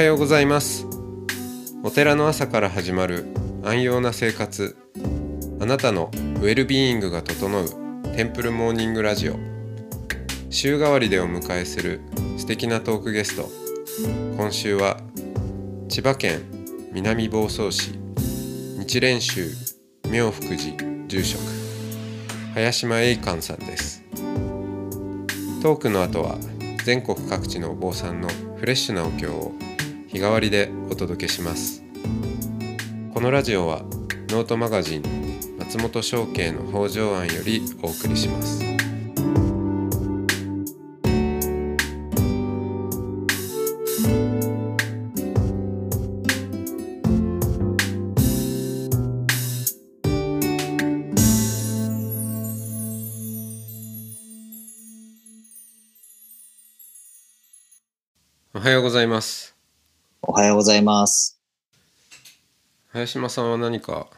はようございます。お寺の朝から始まる安養な生活。あなたのウェルビーイングが整うテンプルモーニングラジオ。週替わりでお迎えする素敵なトークゲスト。今週は千葉県南房総市。日蓮宗妙福寺住職。林間栄寛さんです。トークの後は全国各地のお坊さんのフレッシュなお経を日替わりでお届けします。このラジオはノートマガジン松本商家の北条庵よりお送りします。おはようございます。おはようございます。林間さんは何か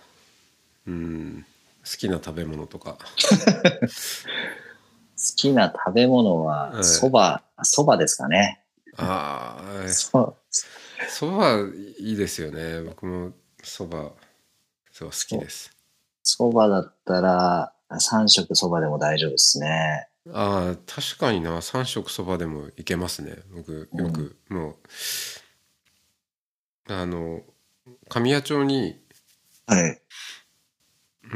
うん好きな食べ物とか？好きな食べ物ははい。そば、そばですかね。ああそそばいいですよね。僕もそばそう好きです。そばだったら3食そばでも大丈夫ですね。ああ確かにな。3食そばでもいけますね。僕よく、もうあの神谷町にはい。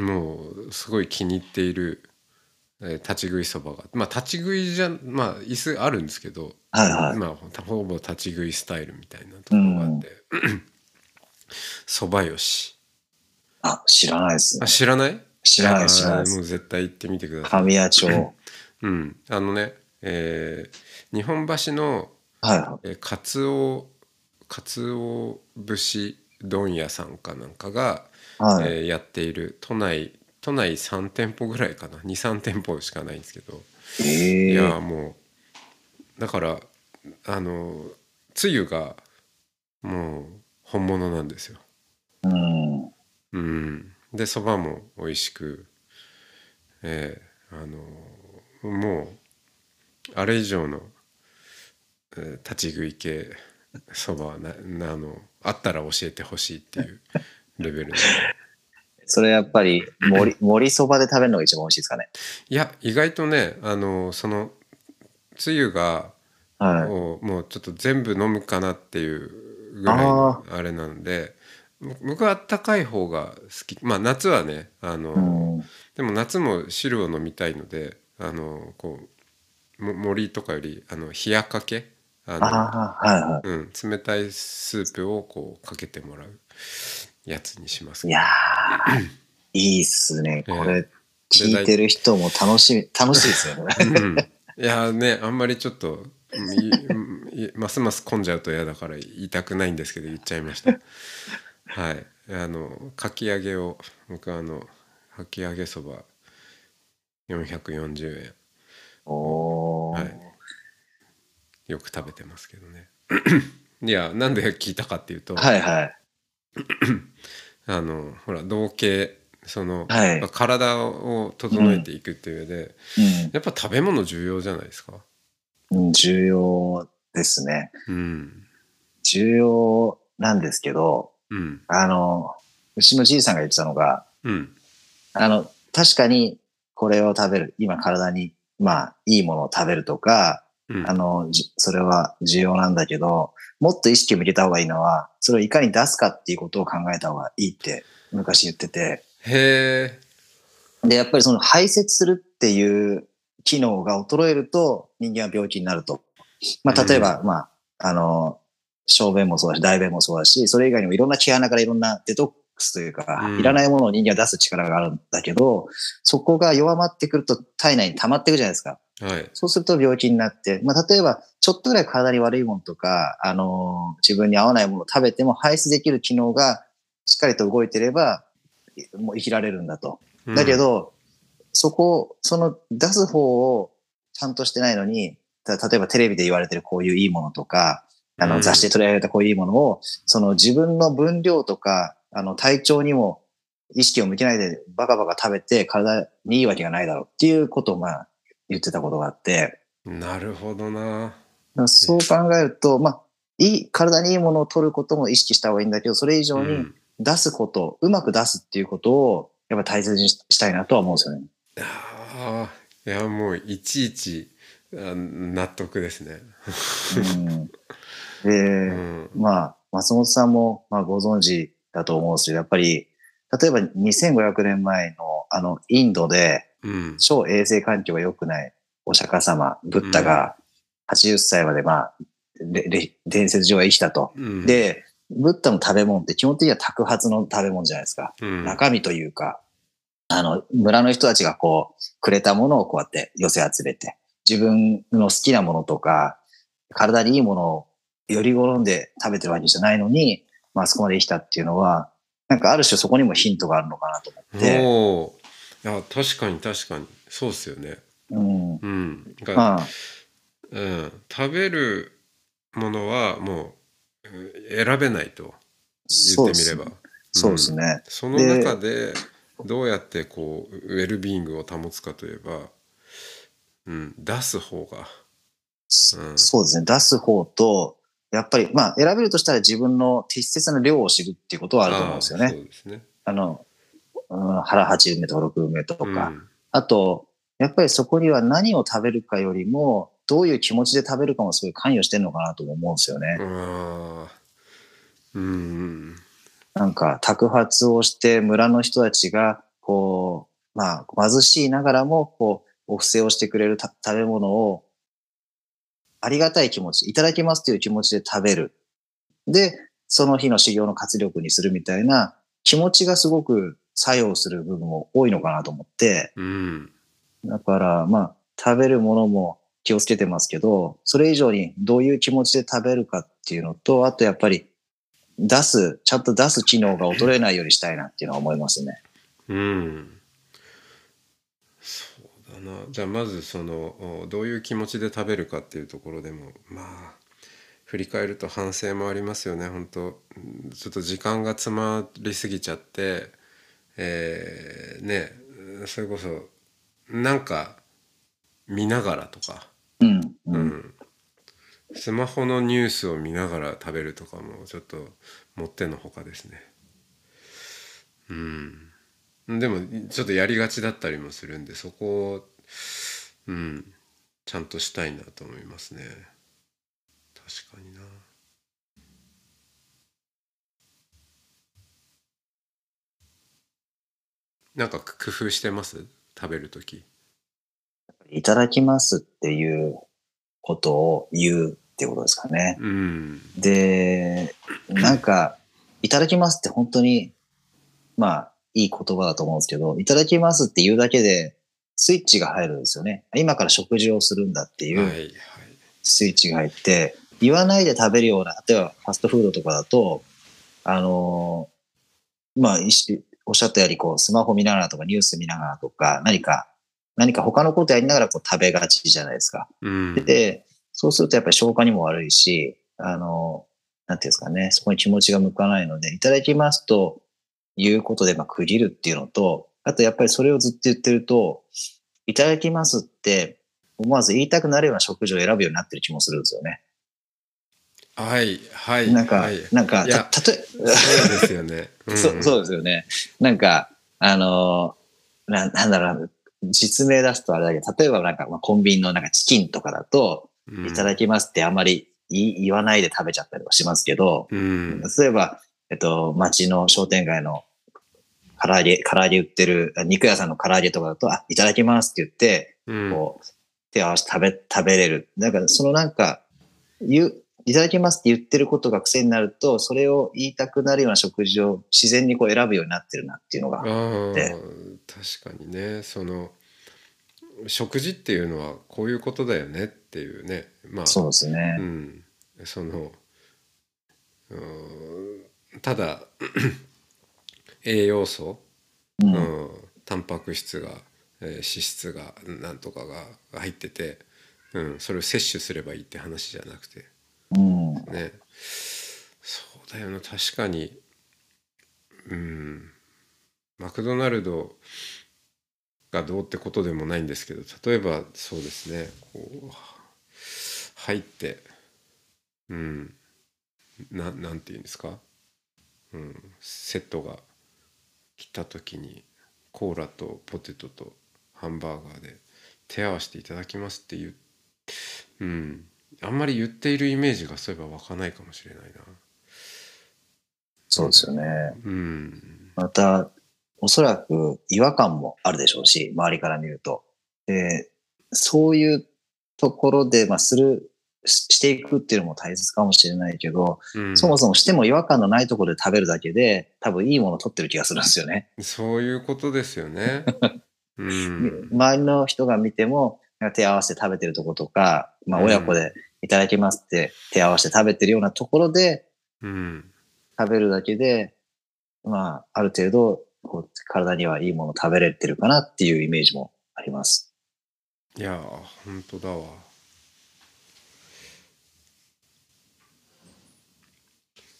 もうすごい気に入っている、えー立ち食いそばがまあ立ち食いじゃまあ椅子あるんですけど、はいはい。まあほぼ立ち食いスタイルみたいなところがあって そばよしあ、知らないですあ。知らない？知らない知らないあーもう。絶対行ってみてください神谷町。うんあのね、えー日本橋のはいはえーかつおかつお節問屋さんかなんかが、い。はい。えーやっている都内都内3店舗ぐらいかな23店舗しかないんですけど、ええいやもうだからあのつゆがもう本物なんですよ。うん。うん、でそばも美味しく、えーあのもうあれ以上の、えー立ち食い系そばはななあのあったら教えてほしいっていう レベルでそれやっぱり、盛り、そばで食べるのが一番美味しいですかね？いや意外とねあのそのつゆがはい。をもうちょっと全部飲むかなっていうぐらいのあれなんで僕僕はあったかい方が好きまあ夏はねあの、うん。でも夏も汁を飲みたいのであのこうも森とかよりあの冷やかけあのはいはうん、冷たいスープをこうかけてもらうやつにしますい。いやー、いいっすね。こえれ、聞いてる人も楽しみ、楽しいですよね。うん、いやねあんまりちょっとますます混んじゃうと嫌だから言いたくないんですけど言っちゃいました はいあのかき揚げを僕はあのかき揚げそば440円おー。はいよく食べてますけどね いやなんで聞いたかっていうと、はいはい。あのほら同型その、はいまあ体を整えていくっていう上で、うんやっぱ食べ物重要じゃないですか？うん。重要ですね。うん重要なんですけど、うんあの、うちのじいさんが言ってたのが、うんあの、確かにこれを食べる、今体に、まあ、いいものを食べるとか、うんあの、じそれは重要なんだけど、もっと意識を向けた方がいいのは、それをいかに出すかっていうことを考えた方がいいって昔言ってて、へえ。で、やっぱりその排泄するっていう機能が衰えると人間は病気になると。まあ、例えば、まあ、あの、小便もそうだし、大便もそうだし、それ以外にもいろんな毛穴からいろんなデトックスというか、うんいらないものを人間は出す力があるんだけど、そこが弱まってくると体内に溜まっていくじゃないですか。はいそうすると病気になって、まあ、例えば、ちょっとぐらい体に悪いものとか、あの自分に合わないものを食べても排出できる機能がしっかりと動いてれば、もう生きられるんだと。だけ、ど、そこ、その出す方をちゃんとしてないのに、た例えばテレビで言われてるこういういいものとか、あうんの雑誌で取り上げたこういういいものを、その自分の分量とか、あの体調にも意識を向けないでバカバカ食べて体にいいわけがないだろうっていうことをまあ言ってたことがあって、うんなるほどな。そう考えると、まあ、いい、体にいいものを取ることも意識した方がいいんだけど、それ以上にうん。出すこと、うまく出すっていうことを、やっぱ大切にししたいなとは思うんですよね。ああいやもういちいちあ納得ですね。うん、で、うん。まあ、松本さんも、まあ、ご存知だと思うんですけど、やっぱり、例えば2500年前の、あの、インドで、うん。超衛生環境が良くないお釈迦様、ブッダが80歳まで、まあ、伝説上は生きたと。うん、で、ブッダの食べ物って基本的には托発の食べ物じゃないですか。うん、中身というか、あの、村の人たちがこう、くれたものをこうやって寄せ集めて、自分の好きなものとか、体にいいものをより好んで食べてるわけじゃないのに、まあそこまで生きたっていうのは、なんかある種そこにもヒントがあるのかなと思って、おー。いや確かに確かに。そうっすよね。うん。うん、あ、うん、食べるものはもううん選べないと。言ってみれば。そうですね。その中でどうやってこうウェルビーイングを保つかといえば、うん、出す方が、うん。そうですね。出す方と、やっぱり、まあ選べるとしたら自分の適切な量を知るっていうことはあると思うんですよね。そうですね。あの、うん、腹8分目とか6分目とか、うんあと、やっぱりそこには何を食べるかよりも、どういう気持ちで食べるかもすごい関与してるのかなとも思うんですよね。うんなんか、托発をして村の人たちが、こう、まあ、貧しいながらも、こう、お布施をしてくれるた食べ物を、ありがたい気持ち、いただきますという気持ちで食べる。で、その日の修行の活力にするみたいな気持ちがすごく作用する部分も多いのかなと思って、うんだから、まあ、食べるものも気をつけてますけど、それ以上にどういう気持ちで食べるかっていうのと、あとやっぱり、出す、ちゃんと出す機能が衰えないようにしたいなっていうのは思いますね。うんだな。じゃあまずそのおどういう気持ちで食べるかっていうところでもまあ振り返ると反省もありますよね本当。うんちょっと時間が詰まりすぎちゃってえーねそれこそなんか見ながらとか、うん。う。うんん、スマホのニュースを見ながら食べるとかもちょっともってのほかですね。うんでもちょっとやりがちだったりもするんでそこをうんちゃんとしたいなと思いますね。確かにな。なんか工夫してます？食べる時。いただきますっていうことを言うってことですかね。うん。で、なんか、いただきますって本当に、まあ、いい言葉だと思うんですけど、いただきますって言うだけで、スイッチが入るんですよね。今から食事をするんだっていはいうはいスイッチが入って、言わないで食べるような、例えばファストフードとかだと、あのーまあ、おっしゃったように、こう、スマホ見ながらとか、ニュース見ながらとか、何か、何か他のことやりながらこう食べがちじゃないですか。うんで、そうするとやっぱり消化にも悪いし、あの、なんていうんですかね、そこに気持ちが向かないので、いただきますということで、まあ、区切るっていうのと、あとやっぱりそれをずっと言ってると、いただきますって、思わず言いたくなるような食事を選ぶようになってる気もするんですよね。はいはいなんか、はいなんか、た、たとえ、そうですよね。そう、そうですよね。なんか、あのーな、なんだろうな、実名出すとあれだけど、例えばなんか、まあ、コンビニのなんかチキンとかだと、うん。いただきますってあんまり言わないで食べちゃったりはしますけど、うん。例えば、えっと、街の商店街の唐揚げ、唐揚げ売ってる、あ肉屋さんの唐揚げとかだと、あ、いただきますって言って、うん。こう、手を合わせて食べ、食べれる。だから、そのなんか、言う、いただきますって言ってることが癖になると、それを言いたくなるような食事を自然にこう選ぶようになってるなっていうのが、ああで確かにねその食事っていうのはこういうことだよねっていうねまあそうですねう。ん、そのうーんただ 栄養素、う。うんん、タンパク質が、えー脂質がなんとかが入ってて、うん、それを摂取すればいいって話じゃなくて。うん。ね。そうだよな。確かに。うん。マクドナルドがどうってことでもないんですけど例えばそうですね。こう入ってうん。ななんていうんですか、うん、セットが来た時にコーラとポテトとハンバーガーで手合わせていただきますっていう。うん。あんまり言っているイメージがそういえば湧かないかもしれないな。そうですよね。うん。また、おそらく違和感もあるでしょうし、周りから見ると。で、そういうところで、まあ、する、ししていくっていうのも大切かもしれないけど、うん。そもそもしても違和感のないところで食べるだけで、多分いいものを取ってる気がするんですよね。そういうことですよね。うん。周りの人が見ても、手合わせて食べてるところとか、まあ、親子でいただきますって手合わせて食べてるようなところでうん。食べるだけで、まあ、ある程度、こう体にはいいもの食べれてるかなっていうイメージもあります。いやー本当だわ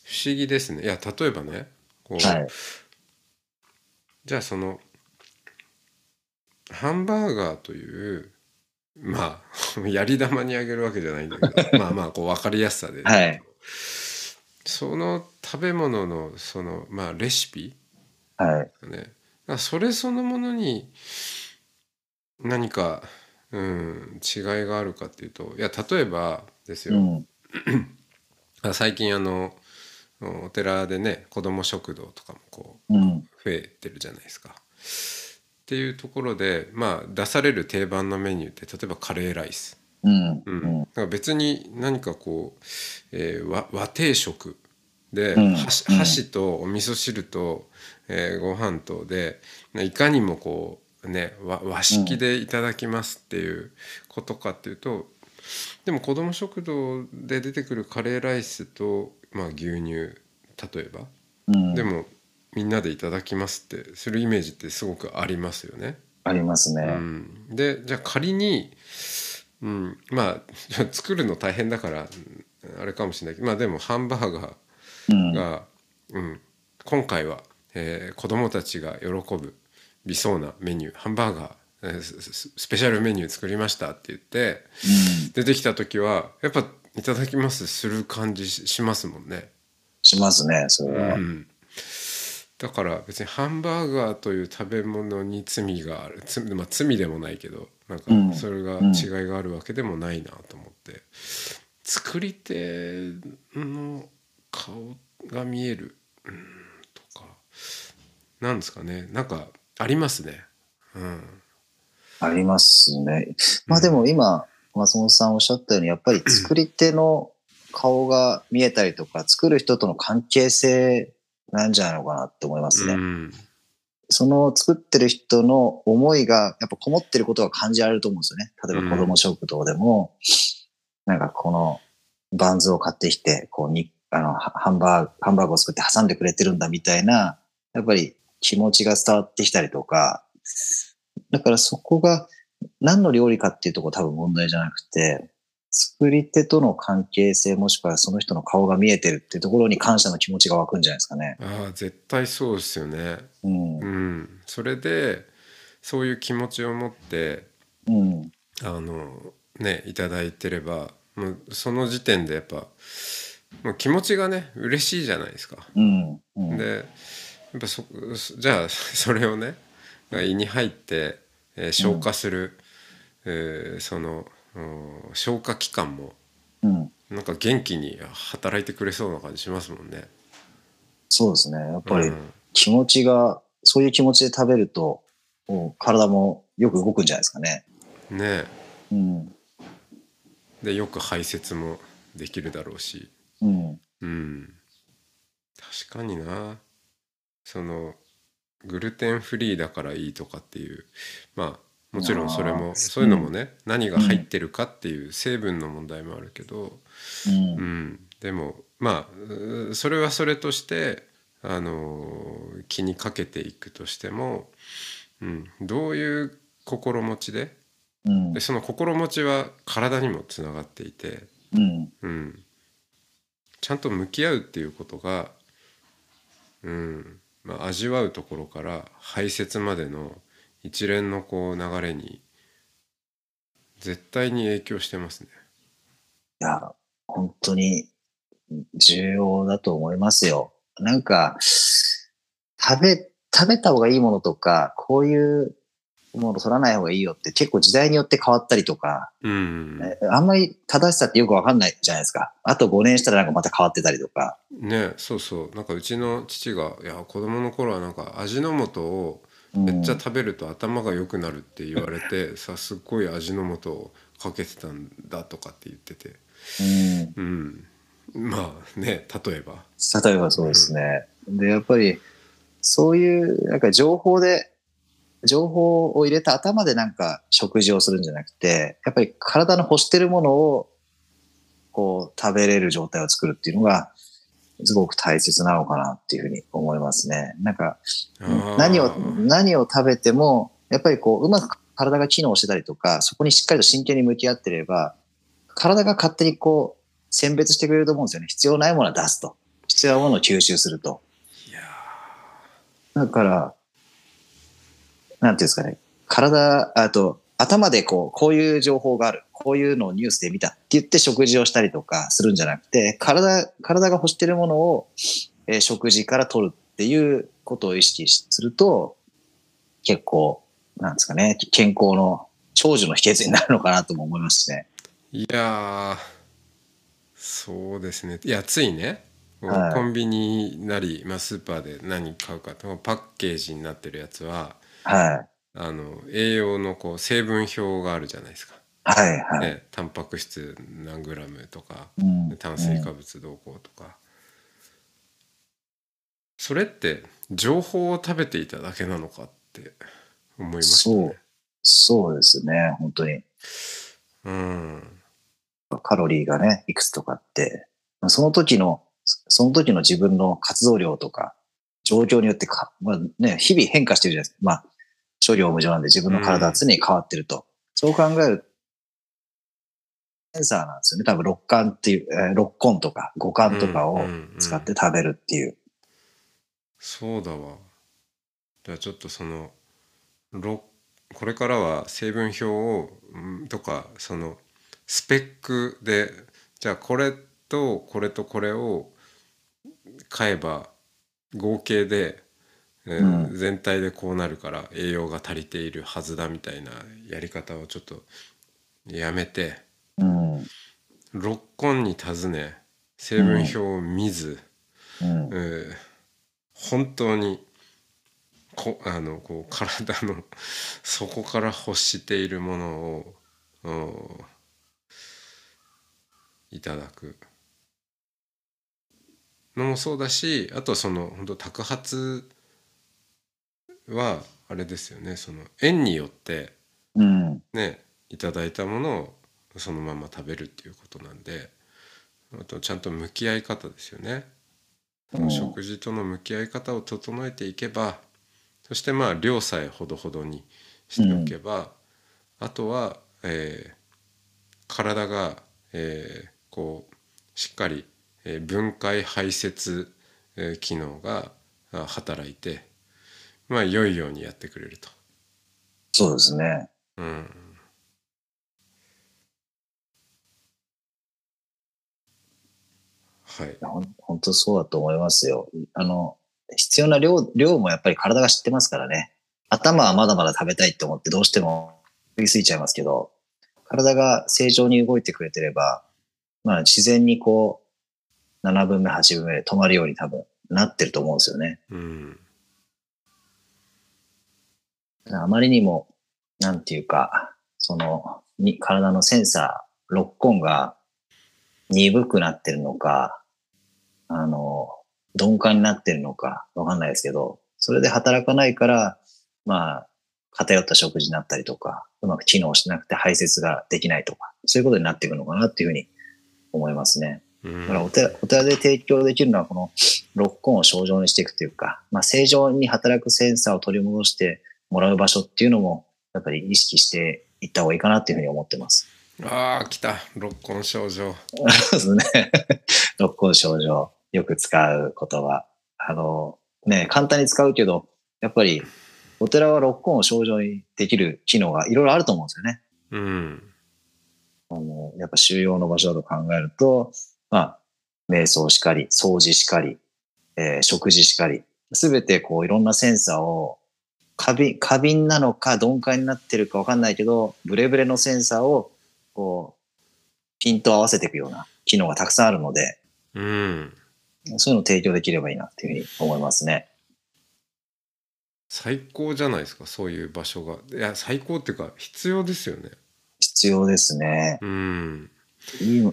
不思議ですねいや例えばねこう、はい。じゃあそのハンバーガーというまあ やり玉にあげるわけじゃないんだけど まあまあこう分かりやすさで、はいその食べ物のそのまあレシピはい。ねあそれそのものに何か、うん、違いがあるかっていうといや例えばですよ、うん。あ最近あのお寺でね子ども食堂とかもこううん。増えてるじゃないですか。っていうところでまあ出される定番のメニューって例えばカレーライス、うん。ううんん。だから別に何かこう、えー和和定食で、うん箸とお味噌汁と、えーご飯とでいかにもこうね和和式でいただきますっていうことかっていうと、でも子ども食堂で出てくるカレーライスと、まあ、牛乳例えば、うん。でもみんなでいただきますってするイメージってすごくありますよね。ありますね。うん、でじゃあ仮に、うん、まあ 作るの大変だからうんあれかもしれないけどまあでもハンバーガうんー。が、うん、今回は、えー子供たちが喜ぶ理想なメニューハンバーガー、えースペシャルメニュー作りましたって言ってうん。出てきた時はやっぱいただきますする感じししますもんね。しますね、それは。うん、だから別にハンバーガーという食べ物に罪がある。罪,、まあ、罪でもないけどなんうん。かそれがうん。違いがあるわけでもないなと思って、作り手の顔が見える、うん、とか。なんですかね。なんかありますね。うん。ありますね。まあでも今、松本さんおっしゃったように、やっぱり作り手の顔が見えたりとか、作る人との関係性なんじゃないのかなって思いますね。うんその作ってる人の思いがやっぱこもってることが感じられると思うんですよね。例えば子供食堂でも、なんかこのバンズを買ってきて、こうに、あの、ハハンバーグ、ハンバーグを作って挟んでくれてるんだみたいな、やっぱり気持ちが伝わってきたりとか、だからそこが何の料理かっていうところ多分問題じゃなくて、作り手との関係性もしくはその人の顔が見えてるっていうところに感謝の気持ちが湧くんじゃないですかね。ああ絶対そうですよね。うん。うん、それでそういう気持ちを持ってうん。あのねいただいてればもうその時点でやっぱもう気持ちがね嬉しいじゃないですか。うん。うん。でやっぱそじゃあそれをね胃に入って、えー消化する、えーそのうん消化器官もうん。なんか元気に働いてくれそうな感じしますもんね。そうですね。やっぱりうん気持ちが、そういう気持ちで食べると、体もよく動くんじゃないですかね。ねうん。でよく排泄もできるだろうし。うん。うん確かになそのグルテンフリーだからいいとかっていうまあもちろんそれもそういうのもね、何が入ってるかっていう成分の問題もあるけど、うん。うん、でもまあうそれはそれとしてあの気にかけていくとしても、うん、どういう心持ちでうん。でその心持ちは体にもつながっていて。うん。うん、ちゃんと向き合うっていうことが、うんまあ、味わうところから排泄までの一連のこう流れに絶対に影響してますね。いや、本当に重要だと思いますよ。なんか、食べ、食べた方がいいものとか、こういうもの取らない方がいいよって結構時代によって変わったりとか、うん。あんまり正しさってよくわかんないじゃないですか。あと5年したらなんかまた変わってたりとか。ねそうそうなんかうちの父がいや子供の頃はなんか味の素をうんめっちゃ食べると頭が良くなるって言われて、さすっごい味の素をかけてたんだとかって言っててうんうんまあね例えば例えばそうですね。で、やっぱり、そういう、なんか情報で、情報を入れた頭でなんか食事をするんじゃなくて、やっぱり体の欲してるものを、こう、食べれる状態を作るっていうのが、すごく大切なのかなっていうふうに思いますね。なんか、何を、何を食べても、やっぱりこう、うまく体が機能してたりとか、そこにしっかりと真剣に向き合ってれば、体が勝手にこう、選別してくれると思うんですよね。必要ないものは出すと。必要なものを吸収すると。いやだから、なんていうんですかね。体、あと、頭でこう、こういう情報がある。こういうのをニュースで見たって言って食事をしたりとかするんじゃなくて、体、体が欲してるものを、えー食事から取るっていうことを意識すると、結構、なんですかね、健康の長寿の秘訣になるのかなとも思いますしね。ーいやーそうですねいやついねはいコンビニなり、まあ、スーパーで何買うかとパッケージになってるやつははい。あの栄養のこう成分表があるじゃないですか。はい、はい。ね、タンパク質何グラムとかうん炭水化物どうこうとか、それって情報を食べていただけなのかって思いましたねそう。そうですね、本当に。うんカロリーがね、いくつとかって、その時の、その時の自分の活動量とか、状況によってか、まあね、日々変化してるじゃないですか。まあ、処理を無常なんで自分の体は常に変わってると。そう考えるセンサーなんですよね。多分六感っていう、えー六根とか五感とかをうんうんうん使って食べるっていう。そうだわだからちょっとそのろこれからは成分表をうんとかそのスペックでじゃあこれとこれとこれを買えば合計で、えーうん全体でこうなるから栄養が足りているはずだみたいなやり方をちょっとやめてうん。六根に尋ね成分表を見ず、うん。えー本当にこあのこう体の底から欲しているものをうんいただくのもそうだしあとその本当托発はあれですよねその縁によってうん。ねいただいたものをそのまま食べるっていうことなんであとちゃんと向き合い方ですよね。その食事との向き合い方を整えていけばそしてまあ量さえほどほどにしておけば、あとは、えー体が、えーこうしっかり、えー分解排泄、えー機能があ働いてまあ良いようにやってくれると。そうですね。うんはい、ほん本当そうだと思いますよ。あの、必要な量、量もやっぱり体が知ってますからね。頭はまだまだ食べたいと思ってどうしても食いすぎちゃいますけど、体が正常に動いてくれてれば、まあ自然にこう、7分目、8分目で止まるように多分なってると思うんですよね。うんあまりにも、なんていうか、その、に体のセンサー、六根が鈍くなってるのか、あの、鈍感になってるのか、わかんないですけど、それで働かないから、まあ、偏った食事になったりとか、うまく機能しなくて排泄ができないとか、そういうことになっていくのかなっていうふうに思いますね。うんだからお寺お寺で提供できるのはこの六根を症状にしていくというか、まあ、正常に働くセンサーを取り戻してもらう場所っていうのも、やっぱり意識していった方がいいかなっていうふうに思ってます。ああ来た六根症状そうですね。六根症状、よく使う言葉。あの、ね、簡単に使うけど、やっぱりお寺は六根を症状にできる機能がいろいろあると思うんですよね。うんあの、やっぱ収容の場所だと考えると、まあ、瞑想しかり、掃除しかり、えー食事しかり、すべてこういろんなセンサーを過敏、過敏なのか鈍感になってるかわかんないけど、ブレブレのセンサーをこう、ピント合わせていくような機能がたくさんあるので、うん。そういうのを提供できればいいなっていうふうに思いますね。最高じゃないですか、そういう場所が。いや、最高っていうか、必要ですよね。必要ですね。うん。いい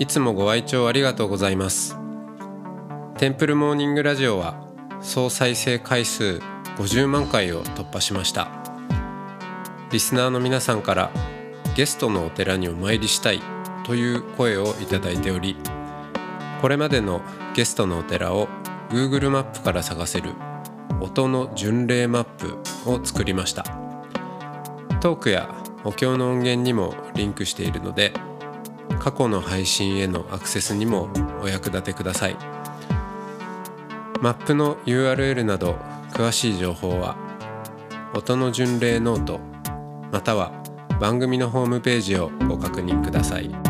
いつもご愛聴ありがとうございます。テンプルモーニングラジオは総再生回数50万回を突破しました。リスナーの皆さんからゲストのお寺にお参りしたいという声をいただいており、これまでのゲストのお寺を Google マップから探せる音の巡礼マップを作りました。トークやお経の音源にもリンクしているので、過去の配信へのアクセスにもお役立てください。マップの URL など詳しい情報は音の巡礼ノートまたは番組のホームページをご確認ください。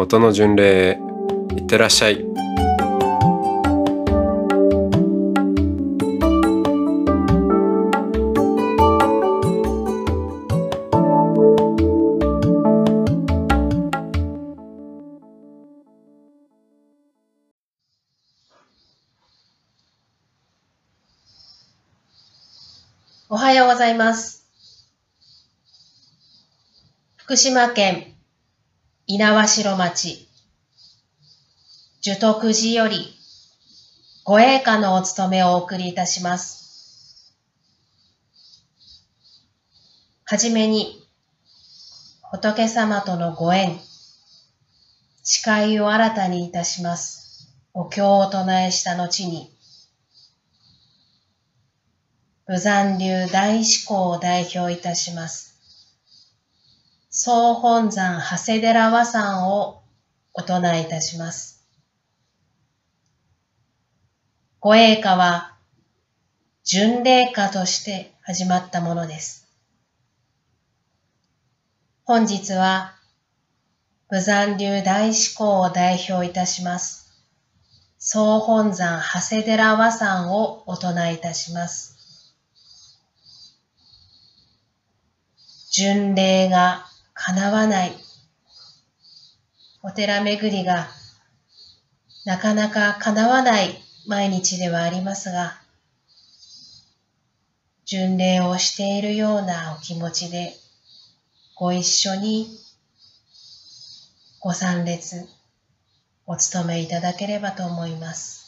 音の巡礼へいってらっしゃいおはようございます。福島県猪苗代町樹徳寺よりご栄華のお務めをお送りいたします。はじめに仏様とのご縁、誓いを新たにいたします。お経を唱えした後に、武山流大志向を代表いたします。総本山長谷寺和山をお唱えいたします。ご栄華は巡礼歌として始まったものです。本日は武山流大志向を代表いたします。総本山長谷寺和山をお唱えいたします。巡礼が叶わない。お寺巡りがなかなか叶わない毎日ではありますが、巡礼をしているようなお気持ちでご一緒にご参列お務めいただければと思います。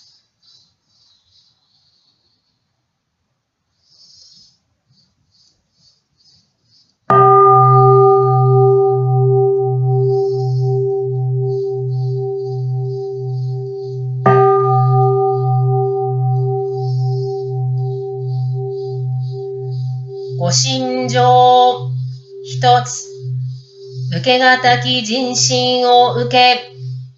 受けがたき人心を受け、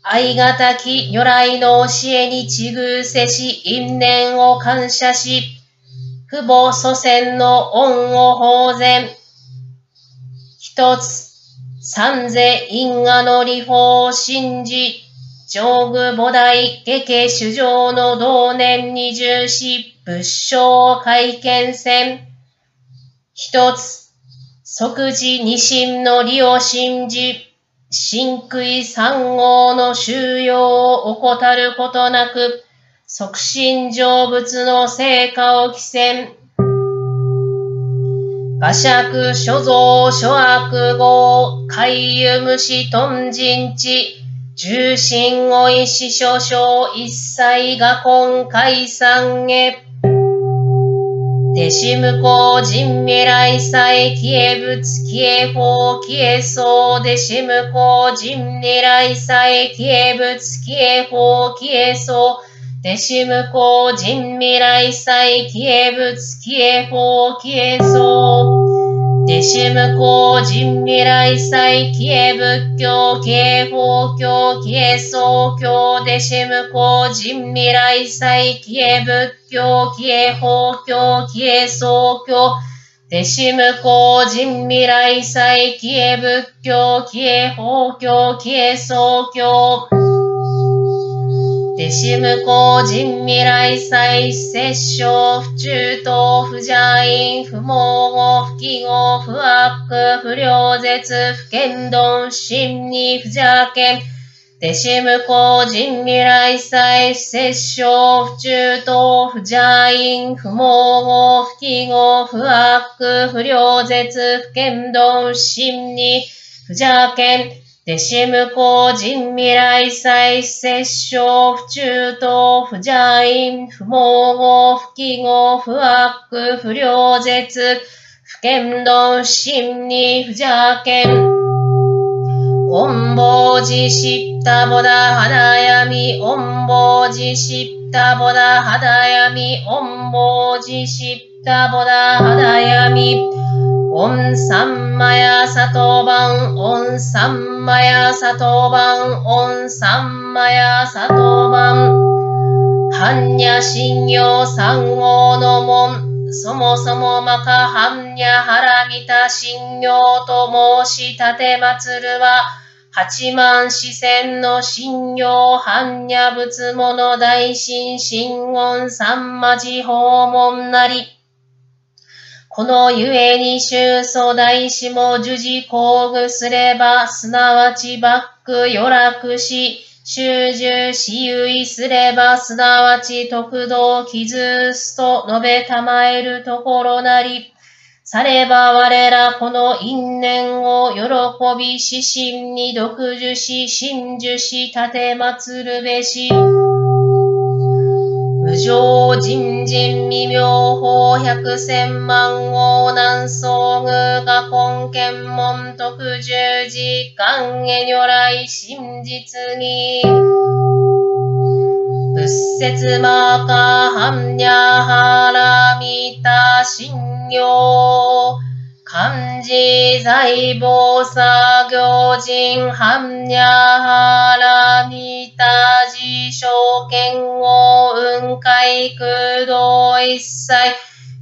愛がたき如来の教えにちぐせし因縁を感謝し、父母祖先の恩を法然。一つ、三世因果の理法を信じ、上具菩提下家主上の同年に重視、仏性会見せん。一つ、即時二心の理を信じ、真悔三号の収容を怠ることなく、促進成仏の成果を起せん。画尺所蔵諸悪号、海遊虫頓人地、重心を意志少々一切が今解散へ。弟子向こう人未来祭消え仏消え法消えそう弟子向こう人未来祭消え仏消え法消えそ。う弟子向こう人未来祭消え仏消え法消えそ。う弟子無効人未来祭消え仏教消え法教消えそう教弟子無効人未来祭消え仏教消え法教消え総教。弟子無効人未来祭消え仏教消え法教消え総教。弟子無効人未来祭摂生不中等不邪因不毛語不記号不悪不良絶不剣丼心に不邪剣弟子無効人未来祭摂生不中等不邪因不毛語不記号不悪不良絶不剣丼心に不邪剣弟子無個人未来再摂生不中等不邪因不毛語不記号不悪不良絶不剣論不信に不邪剣音棒寺知ったぼだ花闇音棒寺知ったぼだ花闇音棒寺知ったぼだ花闇オンサンマヤサトバン、オンサンマヤサトバン、オンサンマヤサトバン、ハンニャ信用三王の門、そもそもマカハンニャハラミタ信用と申し立て祭るは、八万四千の信用般若仏物大神神言三魔寺訪問なり。このゆえに宗祖大師も樹事工具すれば、すなわちバック予楽し、修従しゆいすれば、すなわち特道傷すと述べたまえるところなり。されば我らこの因縁を喜び死心に独樹し、真樹し、立て祭るべし。無常人人未妙法百千万王南総具が根検門特十時間へ如来真実に。仏説マカハンニャハラミタ信用漢字財宝作業人般若ハラミタ自証券を雲海空洞一切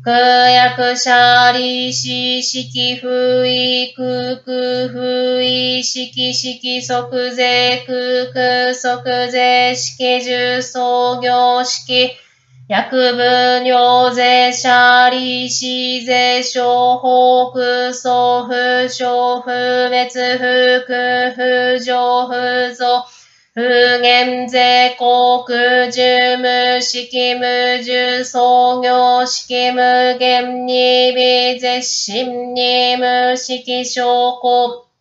空薬者利子式不意空空不意式式即税空空即税式重創業式薬部尿税者利子税小法空送不小不別不空不上不増不減税国事務式無重創業式無限に微絶心に無式証拠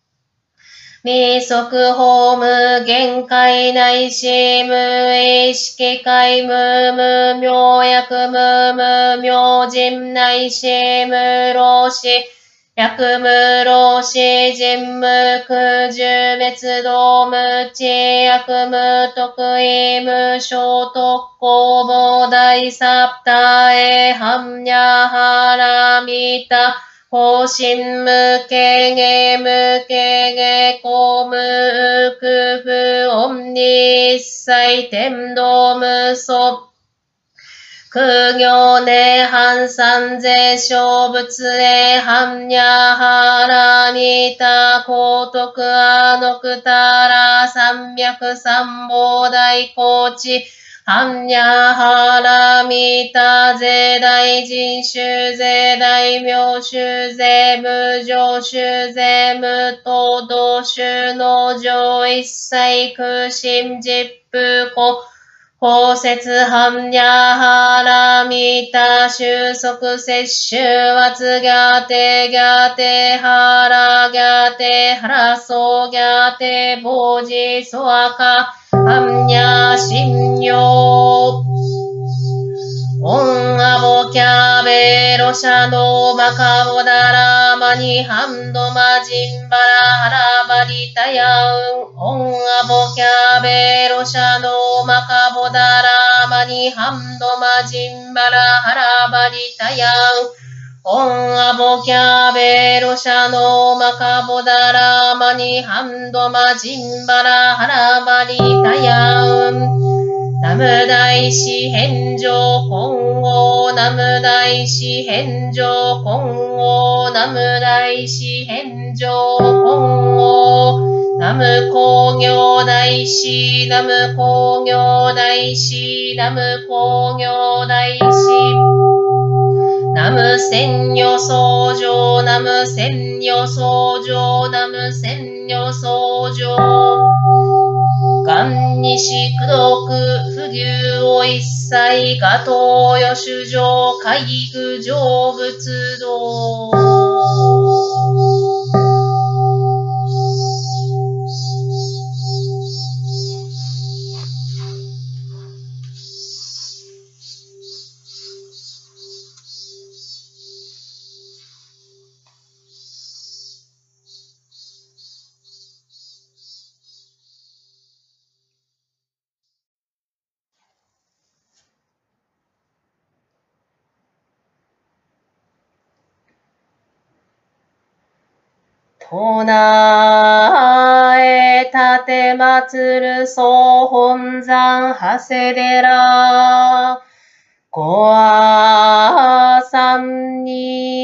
未速法無限界内し無意識界無無明薬無無明人内し無老死薬無老死人無空十滅道無知薬無得意無小特攻防大サプタエハンニャハラミタ。方針無形芸無形芸公無空不音に一切天道無素空行年半三税小仏へ般若ハラミタ高徳アノクタラ三脈三宝大高知般若ハラミタ税大人修税大名修税無常修税無等道衆の上一切空心実風古包摂般若ハラミタ収束摂取圧ギャテギャテハラギャテハラソギャテボジソアカ般若心経オンアボキャベロシャドマカボダラマニハンドマジンバラハラバリタヤウン。オンアボキャベロシャノマカボダラマニハンドマジンバラハラバリタヤウン。オンアボキャベロシャノマカボダラマニハンドマジンバラハラバリタヤウン。ナム大師返上今後、ナム大師返上今後、ナム大師返上今後、ナム工業大師、ナム工業大師、ナム工業大師、ナム千女相乗、ナム千女相乗、ナム千女相乗。癌にしくどく不牛を一切が東予主上海具成仏道。唱え立て祭る総本山長谷寺。ごあさんに。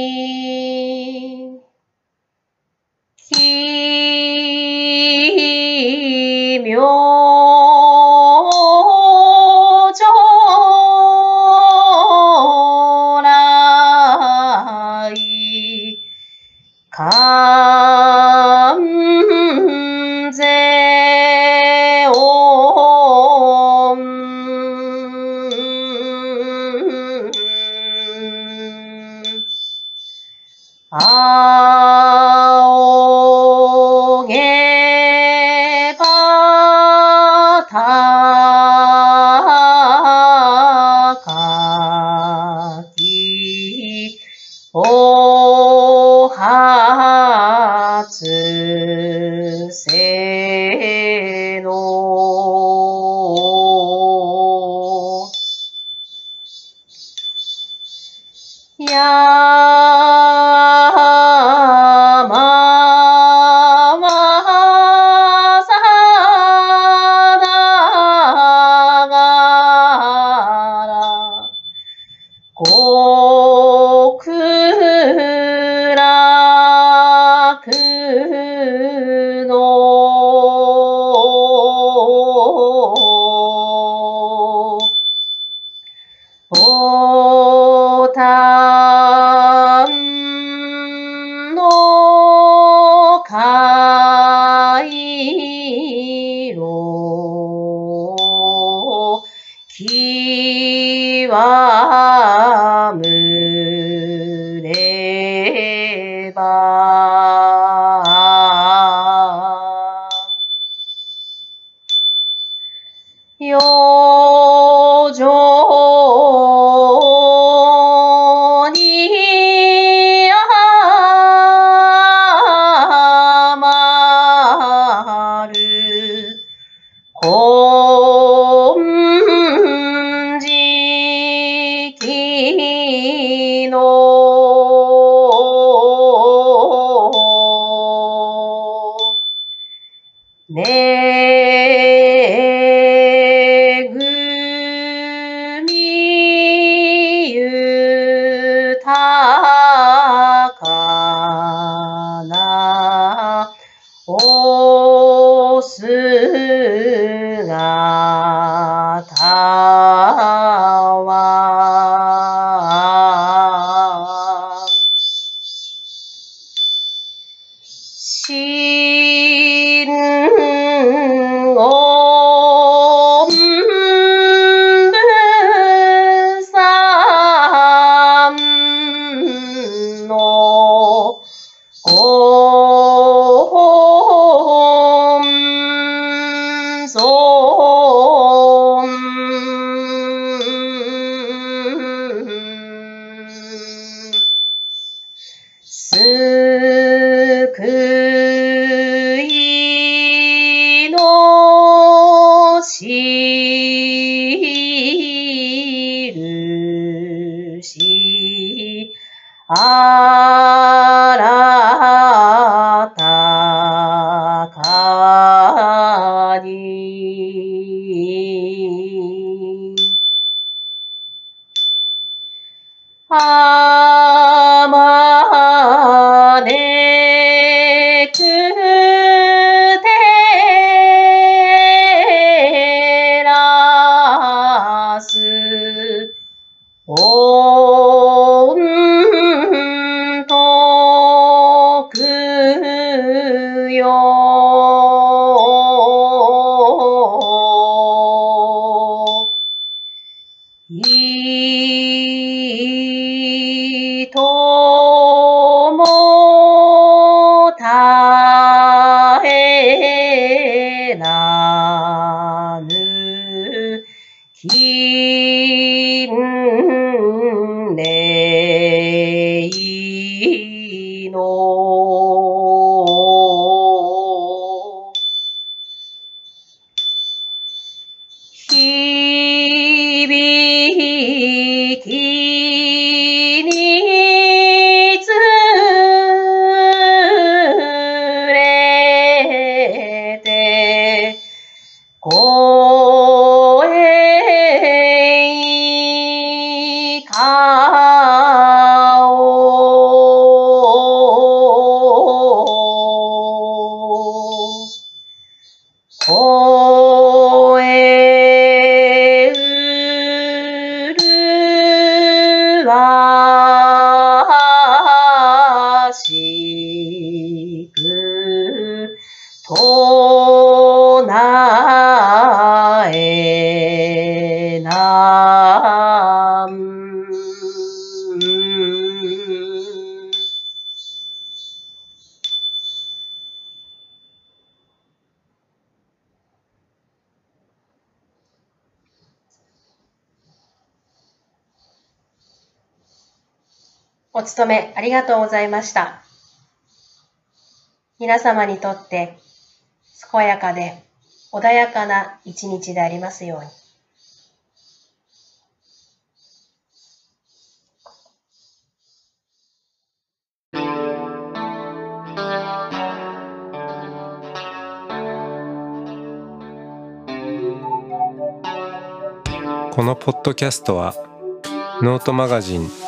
哟。金お勤めありがとうございました。皆様にとって健やかで穏やかな一日でありますように。このポッドキャストはノートマガジン